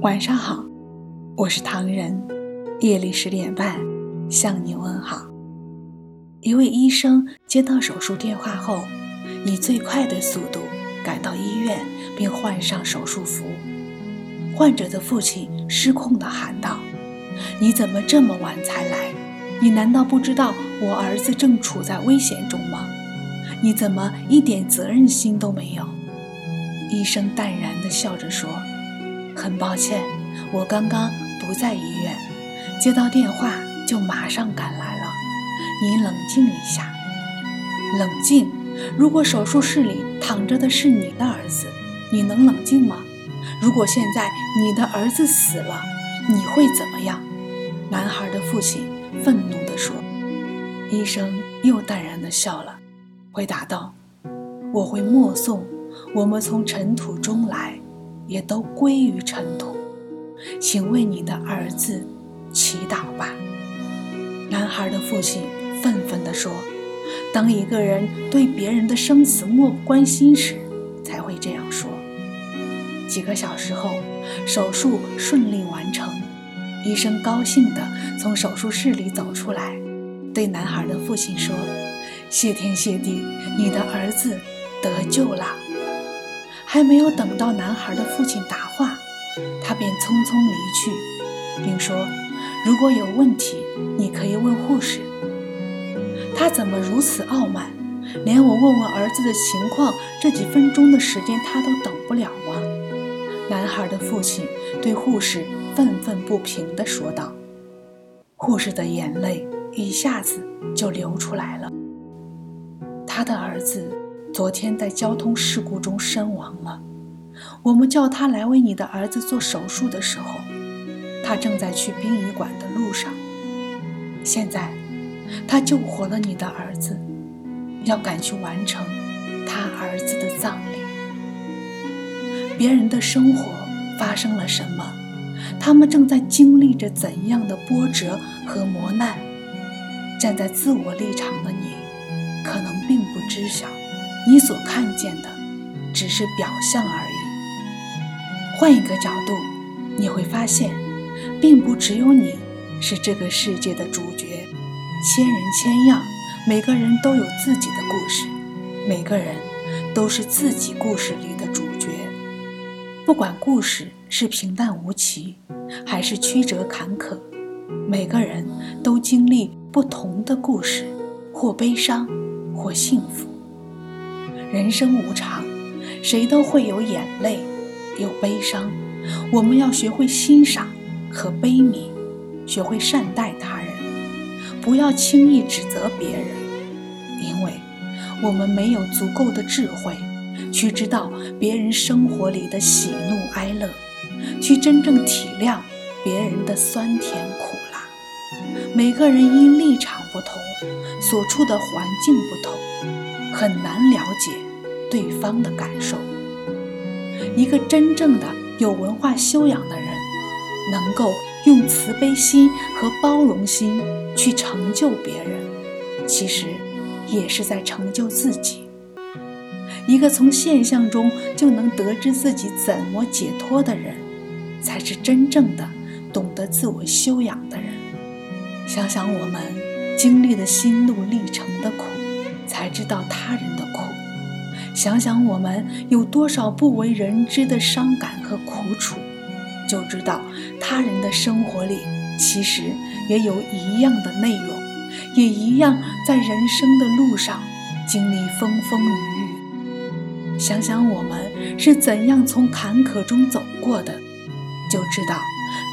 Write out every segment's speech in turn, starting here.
晚上好，我是唐人。夜里十点半向你问好。一位医生接到手术电话后，以最快的速度赶到医院，并换上手术服。患者的父亲失控地喊道：“你怎么这么晚才来？你难道不知道我儿子正处在危险中吗？你怎么一点责任心都没有？”医生淡然地笑着说。很抱歉，我刚刚不在医院，接到电话就马上赶来了。你冷静一下，冷静。如果手术室里躺着的是你的儿子，你能冷静吗？如果现在你的儿子死了，你会怎么样？男孩的父亲愤怒地说。医生又淡然地笑了，回答道：“我会默诵，我们从尘土中来。”也都归于尘土，请为你的儿子祈祷吧。男孩的父亲愤愤地说：“当一个人对别人的生死漠不关心时，才会这样说。”几个小时后，手术顺利完成，医生高兴地从手术室里走出来，对男孩的父亲说：“谢天谢地，你的儿子得救了。”还没有等到男孩的父亲答话，他便匆匆离去，并说：“如果有问题，你可以问护士。”他怎么如此傲慢，连我问问儿子的情况这几分钟的时间他都等不了吗？男孩的父亲对护士愤愤不平地说道。护士的眼泪一下子就流出来了。他的儿子。昨天在交通事故中身亡了。我们叫他来为你的儿子做手术的时候，他正在去殡仪馆的路上。现在，他救活了你的儿子，要赶去完成他儿子的葬礼。别人的生活发生了什么？他们正在经历着怎样的波折和磨难？站在自我立场的你，可能并不知晓。你所看见的只是表象而已。换一个角度，你会发现，并不只有你是这个世界的主角。千人千样，每个人都有自己的故事，每个人都是自己故事里的主角。不管故事是平淡无奇，还是曲折坎坷，每个人都经历不同的故事，或悲伤，或幸福。人生无常，谁都会有眼泪，有悲伤。我们要学会欣赏和悲悯，学会善待他人，不要轻易指责别人，因为我们没有足够的智慧去知道别人生活里的喜怒哀乐，去真正体谅别人的酸甜苦辣。每个人因立场不同，所处的环境不同。很难了解对方的感受。一个真正的有文化修养的人，能够用慈悲心和包容心去成就别人，其实也是在成就自己。一个从现象中就能得知自己怎么解脱的人，才是真正的懂得自我修养的人。想想我们经历的心路历程的苦。才知道他人的苦，想想我们有多少不为人知的伤感和苦楚，就知道他人的生活里其实也有一样的内容，也一样在人生的路上经历风风雨雨。想想我们是怎样从坎坷中走过的，就知道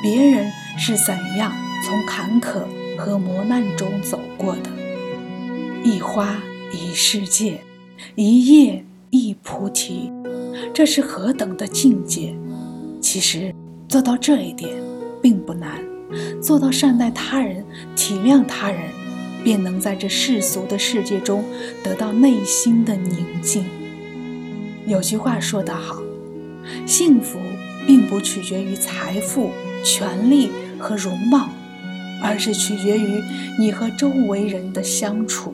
别人是怎样从坎坷和磨难中走过的。一花。一世界，一叶一菩提，这是何等的境界！其实做到这一点并不难，做到善待他人、体谅他人，便能在这世俗的世界中得到内心的宁静。有句话说得好：幸福并不取决于财富、权力和容貌，而是取决于你和周围人的相处。